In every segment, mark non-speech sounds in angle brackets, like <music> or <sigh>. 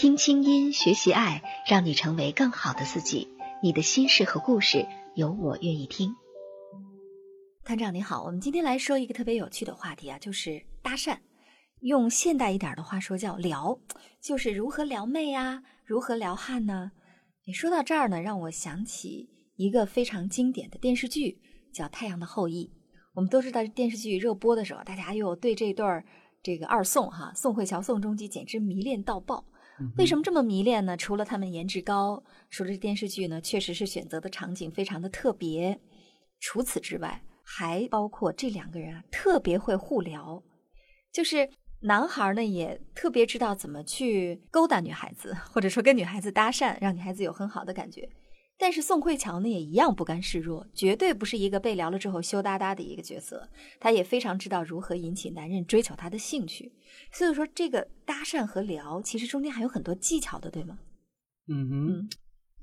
听清音，学习爱，让你成为更好的自己。你的心事和故事，有我愿意听。团长你好，我们今天来说一个特别有趣的话题啊，就是搭讪。用现代一点的话说叫撩，就是如何撩妹啊，如何撩汉呢？你说到这儿呢，让我想起一个非常经典的电视剧，叫《太阳的后裔》。我们都知道电视剧热播的时候，大家又对这对儿这个二宋哈，宋慧乔、宋仲基简直迷恋到爆。为什么这么迷恋呢？除了他们颜值高，说这电视剧呢，确实是选择的场景非常的特别。除此之外，还包括这两个人啊，特别会互聊，就是男孩呢也特别知道怎么去勾搭女孩子，或者说跟女孩子搭讪，让女孩子有很好的感觉。但是宋慧乔呢也一样不甘示弱，绝对不是一个被聊了之后羞答答的一个角色。她也非常知道如何引起男人追求她的兴趣。所以说，这个搭讪和聊其实中间还有很多技巧的，对吗？嗯哼，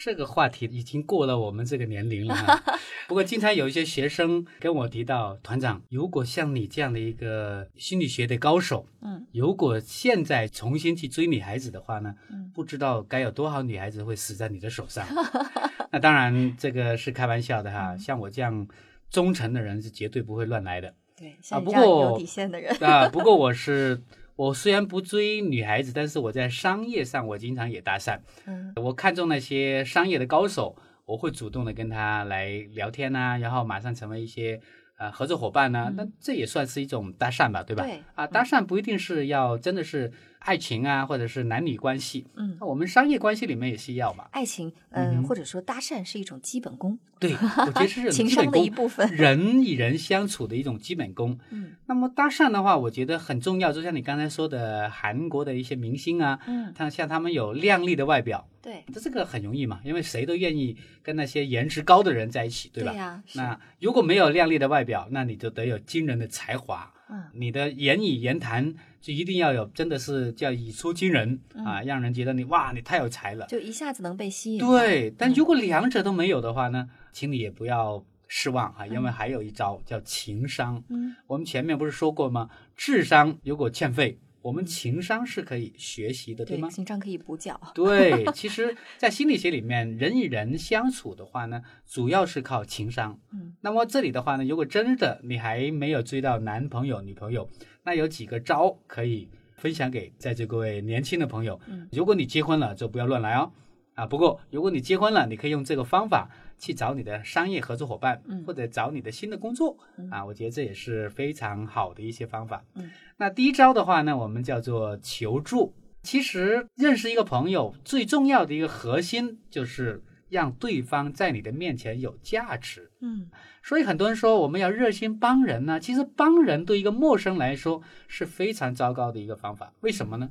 这个话题已经过了我们这个年龄了。<laughs> 不过，经常有一些学生跟我提到，团长，如果像你这样的一个心理学的高手，嗯，如果现在重新去追女孩子的话呢，嗯，不知道该有多少女孩子会死在你的手上。<laughs> 那当然，这个是开玩笑的哈。像我这样忠诚的人是绝对不会乱来的。对，像不过有底线的人啊。不过我是，我虽然不追女孩子，但是我在商业上我经常也搭讪。嗯，我看中那些商业的高手，我会主动的跟他来聊天呐，然后马上成为一些呃合作伙伴呐。那这也算是一种搭讪吧，对吧？对。啊，搭讪不一定是要真的是。爱情啊，或者是男女关系，嗯，那我们商业关系里面也需要嘛。爱情，嗯，或者说搭讪是一种基本功。对，我觉得是 <laughs> 情商的一部分，人与人相处的一种基本功。嗯，那么搭讪的话，我觉得很重要，就像你刚才说的，韩国的一些明星啊，嗯，他像他们有靓丽的外表，对，这这个很容易嘛，因为谁都愿意跟那些颜值高的人在一起，对吧？对呀。那如果没有靓丽的外表，那你就得有惊人的才华。嗯，你的言语言谈就一定要有，真的是叫语出惊人啊，让人觉得你哇，你太有才了，就一下子能被吸引。对，但如果两者都没有的话呢，请你也不要失望啊，因为还有一招叫情商。嗯，我们前面不是说过吗？智商如果欠费。我们情商是可以学习的，对吗？情商可以补缴。<laughs> 对，其实，在心理学里面，人与人相处的话呢，主要是靠情商。嗯，那么这里的话呢，如果真的你还没有追到男朋友、女朋友，那有几个招可以分享给在座各位年轻的朋友。嗯，如果你结婚了，就不要乱来哦。啊，不过如果你结婚了，你可以用这个方法去找你的商业合作伙伴，嗯，或者找你的新的工作。啊，我觉得这也是非常好的一些方法。嗯。那第一招的话呢，我们叫做求助。其实认识一个朋友最重要的一个核心就是让对方在你的面前有价值。嗯，所以很多人说我们要热心帮人呢，其实帮人对一个陌生来说是非常糟糕的一个方法。为什么呢？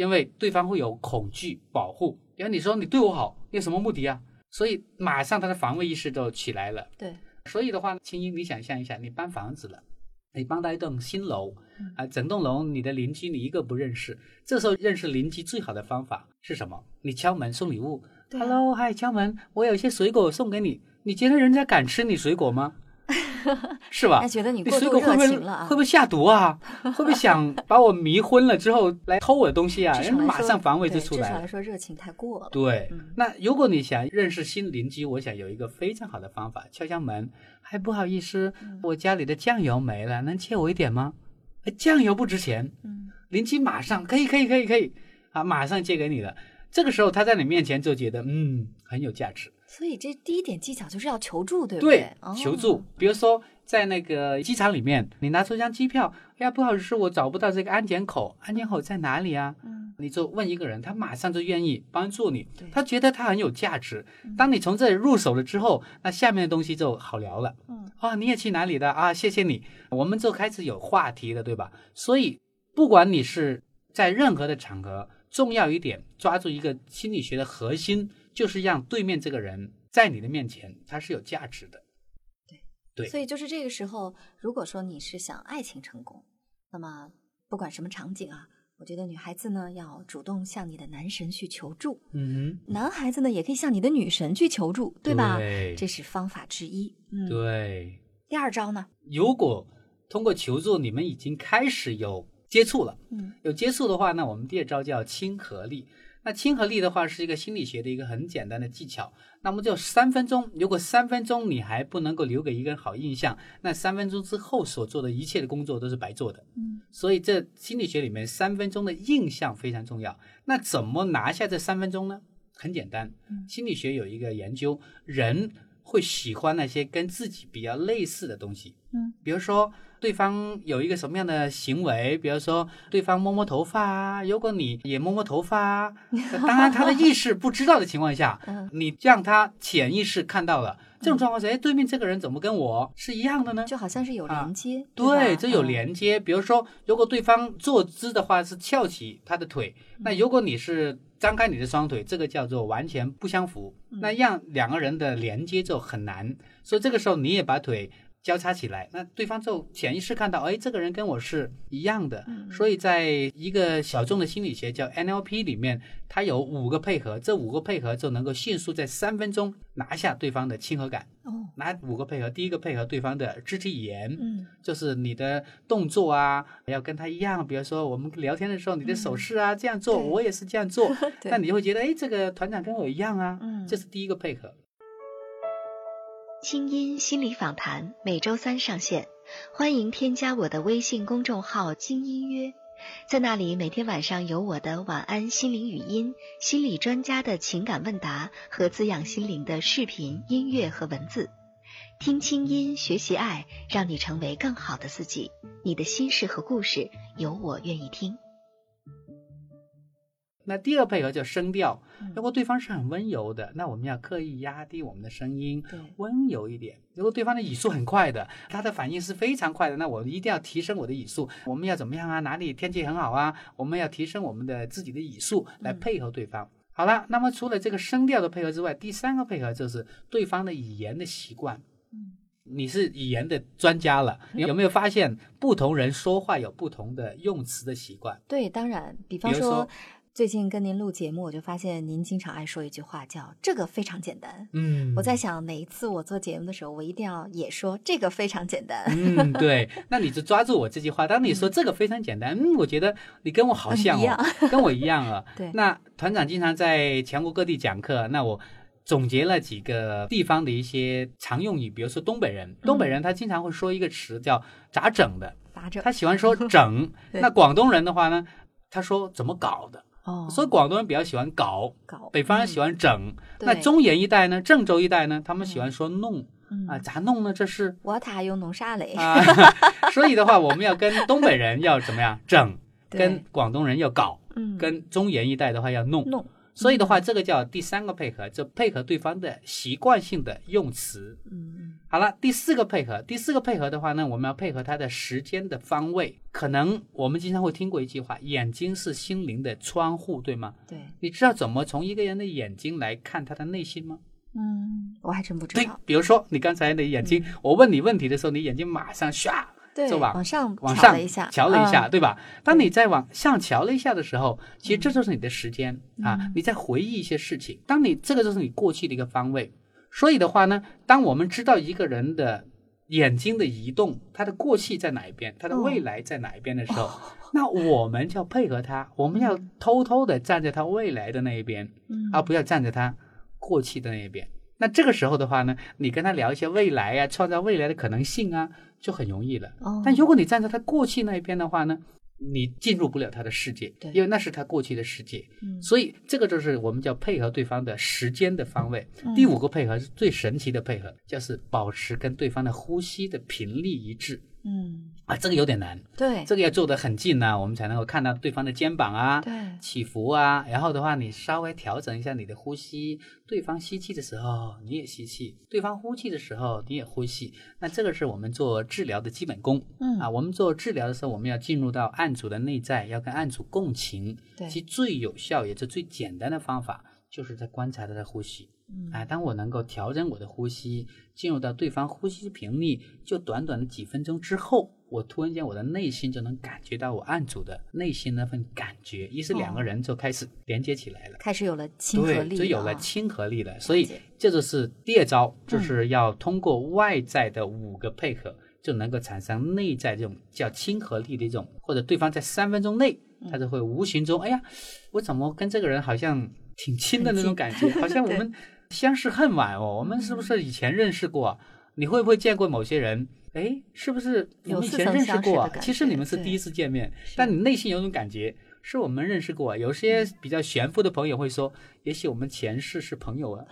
因为对方会有恐惧、保护。然后你说你对我好，你有什么目的啊？所以马上他的防卫意识就起来了。对，所以的话，青音，你想象一下，你搬房子了。你搬到一栋新楼，啊，整栋楼你的邻居你一个不认识，这时候认识邻居最好的方法是什么？你敲门送礼物，Hello，嗨，敲门，我有些水果送给你，你觉得人家敢吃你水果吗？<laughs> 是吧？他觉得你过度热情了啊？会不会下毒啊？<laughs> 会不会想把我迷昏了之后来偷我的东西啊？人马上防卫就出来了。至少来说热情太过了。对，那如果你想认识新邻居，我想有一个非常好的方法，敲敲门，还不好意思，我家里的酱油没了，能借我一点吗？酱油不值钱。嗯，邻居马上可以，可以，可以，可以，啊，马上借给你了。这个时候他在你面前就觉得嗯很有价值。所以这第一点技巧就是要求助，对不对？对，求助。比如说在那个机场里面，你拿出一张机票，哎呀，不好意思，我找不到这个安检口，安检口在哪里啊？嗯，你就问一个人，他马上就愿意帮助你，他觉得他很有价值。当你从这里入手了之后，那下面的东西就好聊了。嗯，啊，你也去哪里的啊？谢谢你，我们就开始有话题了，对吧？所以不管你是在任何的场合，重要一点，抓住一个心理学的核心，就是让对面这个人在你的面前他是有价值的。对对所以就是这个时候，如果说你是想爱情成功，那么不管什么场景啊，我觉得女孩子呢要主动向你的男神去求助，嗯男孩子呢也可以向你的女神去求助，对吧？对这是方法之一。嗯，对。第二招呢？如果通过求助你们已经开始有接触了，嗯有接触的话，那我们第二招叫亲和力。那亲和力的话是一个心理学的一个很简单的技巧。那么就三分钟，如果三分钟你还不能够留给一个人好印象，那三分钟之后所做的一切的工作都是白做的。嗯所以这心理学里面三分钟的印象非常重要。那怎么拿下这三分钟呢？很简单嗯，心理学有一个研究，人会喜欢那些跟自己比较类似的东西。嗯，比如说对方有一个什么样的行为，比如说对方摸摸头发啊，如果你也摸摸头发啊，当然他的意识不知道的情况下，<laughs> 嗯你让他潜意识看到了。这种状况下，哎，对面这个人怎么跟我是一样的呢？就好像是有连接，啊对，吧这有。嗯连接。比如说，如果对方坐姿的话是翘起他的腿，那如果你是张开你的双腿，这个叫做完全不相符。那让两个人的连接就很难。所以这个时候你也把腿交叉起来，那对方就潜意识看到，哎，这个人跟我是一样的。所以在一个小众的心理学叫 NLP 里面，它有五个配合，这五个配合就能够迅速在三分钟拿下对方的亲和感。哦，哪五个配合？第一个配合对方的肢体语言，嗯就是你的动作啊，要跟他一样。比如说我们聊天的时候，你的手势啊、这样做，我也是这样做，对 <laughs> 那你就会觉得，哎，这个团长跟我一样啊。嗯这是第一个配合。清音心理访谈每周三上线，欢迎添加我的微信公众号“精音约”，在那里每天晚上有我的晚安心灵语音、心理专家的情感问答和滋养心灵的视频、音乐和文字。听清音，学习爱，让你成为更好的自己。你的心事和故事，有我愿意听。那第二配合叫声调嗯，如果对方是很温柔的，那我们要刻意压低我们的声音，温柔一点。如果对方的语速很快的，他的反应是非常快的，那我一定要提升我的语速。我们要怎么样啊？哪里天气很好啊？我们要提升我们的自己的语速来配合对方。好了，那么除了这个声调的配合之外，第三个配合就是对方的语言的习惯。嗯你是语言的专家了，你有没有发现不同人说话有不同的用词的习惯？对，当然，比方说，最近跟您录节目，我就发现您经常爱说一句话，叫“这个非常简单”。嗯我在想，哪一次我做节目的时候，我一定要也说这个非常简单。嗯，对，<laughs> 那你就抓住我这句话。当你说这个非常简单，嗯，我觉得你跟我好像一样哦，跟我一样 <laughs> 啊。对那团长经常在全国各地讲课，那我总结了几个地方的一些常用语，比如说东北人，东北人他经常会说一个词叫“咋整的咋整他喜欢说“整 <laughs> ”。那广东人的话呢，他说“怎么搞的”，哦，所以广东人比较喜欢搞，搞北方人喜欢整。那中原一带呢，郑州一带呢，他们喜欢说弄嗯啊，咋弄呢？这是。我塔有弄啥嘞？啊，<laughs> 所以的话，我们要跟东北人要怎么样整，跟广东人要搞，嗯，跟中原一带的话要弄。弄所以的话，这个叫第三个配合，就配合对方的习惯性的用词。嗯嗯好了，第四个配合，第四个配合的话呢，我们要配合他的时间的方位。可能我们经常会听过一句话：“眼睛是心灵的窗户”，对吗？对，你知道怎么从一个人的眼睛来看他的内心吗？嗯，我还真不知对道，，比如说你刚才的眼睛，我问你问题的时候，你眼睛马上唰对，就往往上往上瞧了一下，瞧了一下，嗯对吧？当你在往上瞧了一下的时候，其实这就是你的时间、啊嗯，你在回忆一些事情。当你这个就是你过去的一个方位。所以的话呢，当我们知道一个人的眼睛的移动，他的过去在哪一边，他的哦未来在哪一边的时候，那我们就要配合他，我们要偷偷的站在他未来的那一边，嗯而不要站在他过去的那一边。那这个时候的话呢，你跟他聊一些未来啊，创造未来的可能性啊，就很容易了。哦但如果你站在他过去那一边的话呢，你进入不了他的世界，对因为那是他过去的世界。嗯所以这个就是我们叫配合对方的时间的方位。嗯第五个配合是最神奇的配合，就是保持跟对方的呼吸的频率一致嗯，啊，这个有点难，对，这个要做得很近呢、我们才能够看到对方的肩膀啊。对，起伏啊，然后的话，你稍微调整一下你的呼吸，对方吸气的时候你也吸气，对方呼气的时候你也呼气。那这个是我们做治疗的基本功。嗯啊，我们做治疗的时候，我们要进入到案主的内在，要跟案主共情。对其最有效也是最简单的方法，就是在观察他的呼吸。嗯。啊，当我能够调整我的呼吸，进入到对方呼吸频率，就短短的几分钟之后，我突然间我的内心就能感觉到我案主的内心那份感觉，于是两个哦。人就开始连接起来了。开始有了亲和力对，就有了啊亲和力了。所以这就是第二招，就嗯。是要通过外在的五个配合，就能够产生内在这种叫亲和力的一种，或者对方在三分钟内，嗯。他就会无形中，哎呀，我怎么跟这个人好像挺亲的那种感觉，好像我 <laughs> 们相识恨晚哦，我们是不是以前认识过啊？你会不会见过某些人？哎，是不是我们以前认识过其实你们是第一次见面，但你内心有种感觉，是我们认识过啊。有些比较玄乎的朋友会说，也许我们前世是朋友啊，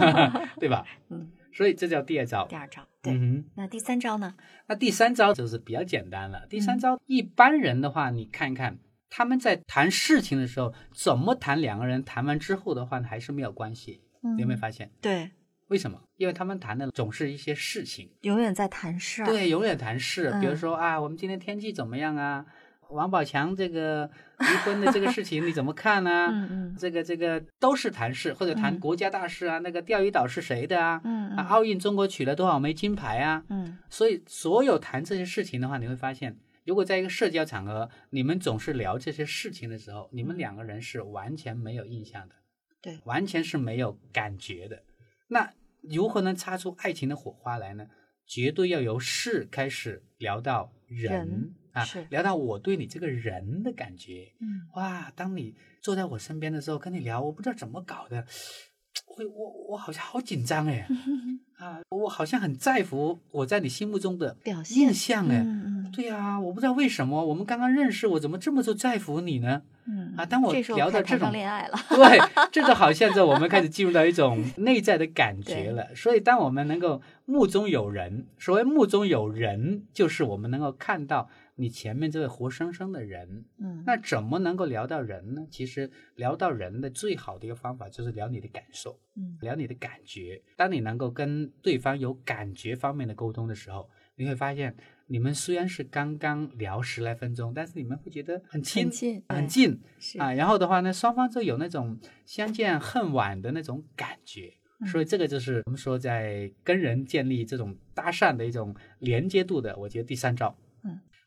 <laughs> 对吧？嗯，所以这叫第二招第。二招，对。嗯，那第三招呢？那第三招就是比较简单了。第三嗯招，一般人的话，你看看他们在谈事情的时候，怎么谈，两个人谈完之后的话，还是没有关系。嗯你有没有发现？对，为什么？因为他们谈的总是一些事情。永远在谈事儿。对，永远谈事，比如嗯说啊，我们今天天气怎么样啊？王宝强这个离婚的这个事情你怎么看呢、嗯嗯这个这个都是谈事，或者谈嗯国家大事啊。那个钓鱼岛是谁的啊？嗯啊，奥运中国取了多少枚金牌啊？嗯所以所有谈这些事情的话，你会发现，如果在一个社交场合，你们总是聊这些事情的时候，你们嗯两个人是完全没有印象的，对完全是没有感觉的。那如何能擦出爱情的火花来呢？绝对要由事开始聊到人人啊是，聊到我对你这个人的感觉。嗯哇，当你坐在我身边的时候，跟你聊，我不知道怎么搞的，<laughs> 我我我好像好紧张哎，<laughs> 啊，我好像很在乎我在你心目中的表现印象哎。嗯嗯对呀、我不知道为什么我们刚刚认识，我怎么这么就在乎你呢？嗯啊当我聊到这种恋爱了。<laughs> 对，<laughs> 这就好像在我们开始进入到一种 <laughs> 内在的感觉了。所以，当我们能够目中有人，所谓目中有人，就是我们能够看到你前面这位活生生的人。嗯那怎么能够聊到人呢？其实聊到人的最好的一个方法就是聊你的感受，嗯聊你的感觉。当你能够跟对方有感觉方面的沟通的时候，你会发现，你们虽然是刚刚聊十来分钟，但是你们会觉得很亲、很近很近是啊。然后的话呢，双方就有那种相见恨晚的那种感觉。嗯所以这个就是我们说在跟人建立这种搭讪的一种连接度的，我觉得第三招。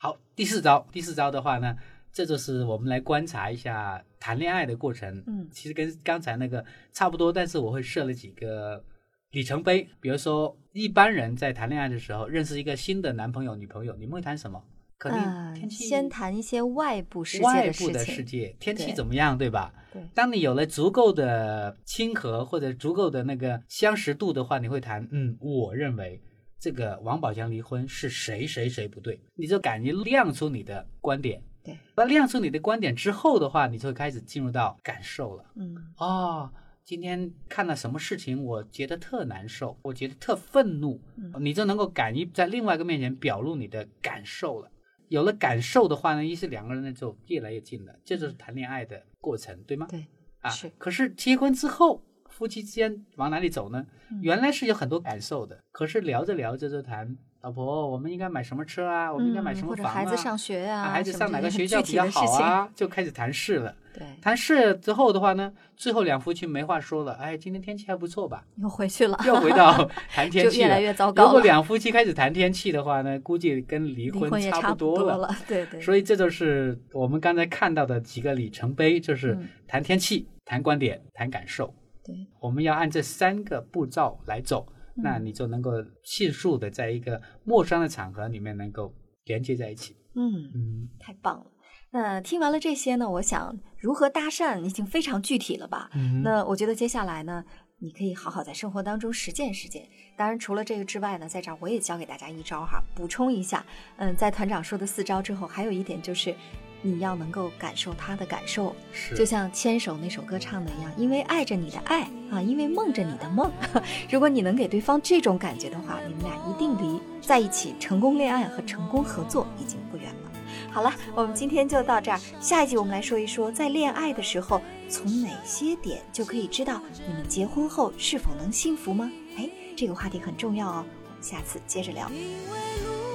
嗯，好，第四招，第四招的话呢，这就是我们来观察一下谈恋爱的过程。嗯其实跟刚才那个差不多，但是我会设了几个里程碑。比如说，一般人在谈恋爱的时候，认识一个新的男朋友、女朋友，你们会谈什么？肯定先谈一些外部世界外部的世。界，天气怎么样，对吧？对当你有了足够的亲和或者足够的那个相识度的话，你会谈，嗯，我认为这个王宝强离婚是谁谁谁不对，你就敢于亮出你的观点。对，那亮出你的观点之后的话，你就会开始进入到感受了。嗯哦，今天看了什么事情，我觉得特难受，我觉得特愤怒，嗯你就能够敢于在另外一个面前表露你的感受了。有了感受的话呢，一是两个人呢就越来越近了，这就是谈恋爱的过程，对吗？对啊，是可是结婚之后，夫妻之间往哪里走呢？嗯原来是有很多感受的，可是聊着聊着就谈，老婆，我们应该买什么车啊？我们应该买什么房啊？孩子上学啊，啊孩子上哪个学校比较？好啊？<laughs> 就开始谈事了。对，谈事之后的话呢，最后两夫妻没话说了，哎，今天天气还不错吧？又回去了，又回到 <laughs> 谈天气了。就越来越糟糕如果。两夫妻开始谈天气的话呢，估计跟离离婚差差不多多了。<laughs> 对对，所以这就是我们刚才看到的几个里程碑，就是嗯谈天气、谈观点、谈感受。对，我们要按这三个步骤来走，嗯那你就能够迅速的在一个陌生的场合里面能够连接在一起。嗯，嗯，太棒了。那听完了这些呢，我想如何搭讪已经非常具体了吧？嗯那我觉得接下来呢，你可以好好在生活当中实践实践。当然，除了这个之外呢，在这儿我也教给大家一招哈，补充一下。嗯，在团长说的四招之后，还有一点就是你要能够感受他的感受，就像《牵手》那首歌唱的一样，因为爱着你的爱啊，因为梦着你的梦。<laughs> 如果你能给对方这种感觉的话，你们俩一定离在一起成功恋爱和成功合作已经不远了。好了，我们今天就到这儿，下一集我们来说一说，在恋爱的时候，从哪些点就可以知道你们结婚后是否能幸福吗？哎，这个话题很重要哦，我们下次接着聊。因为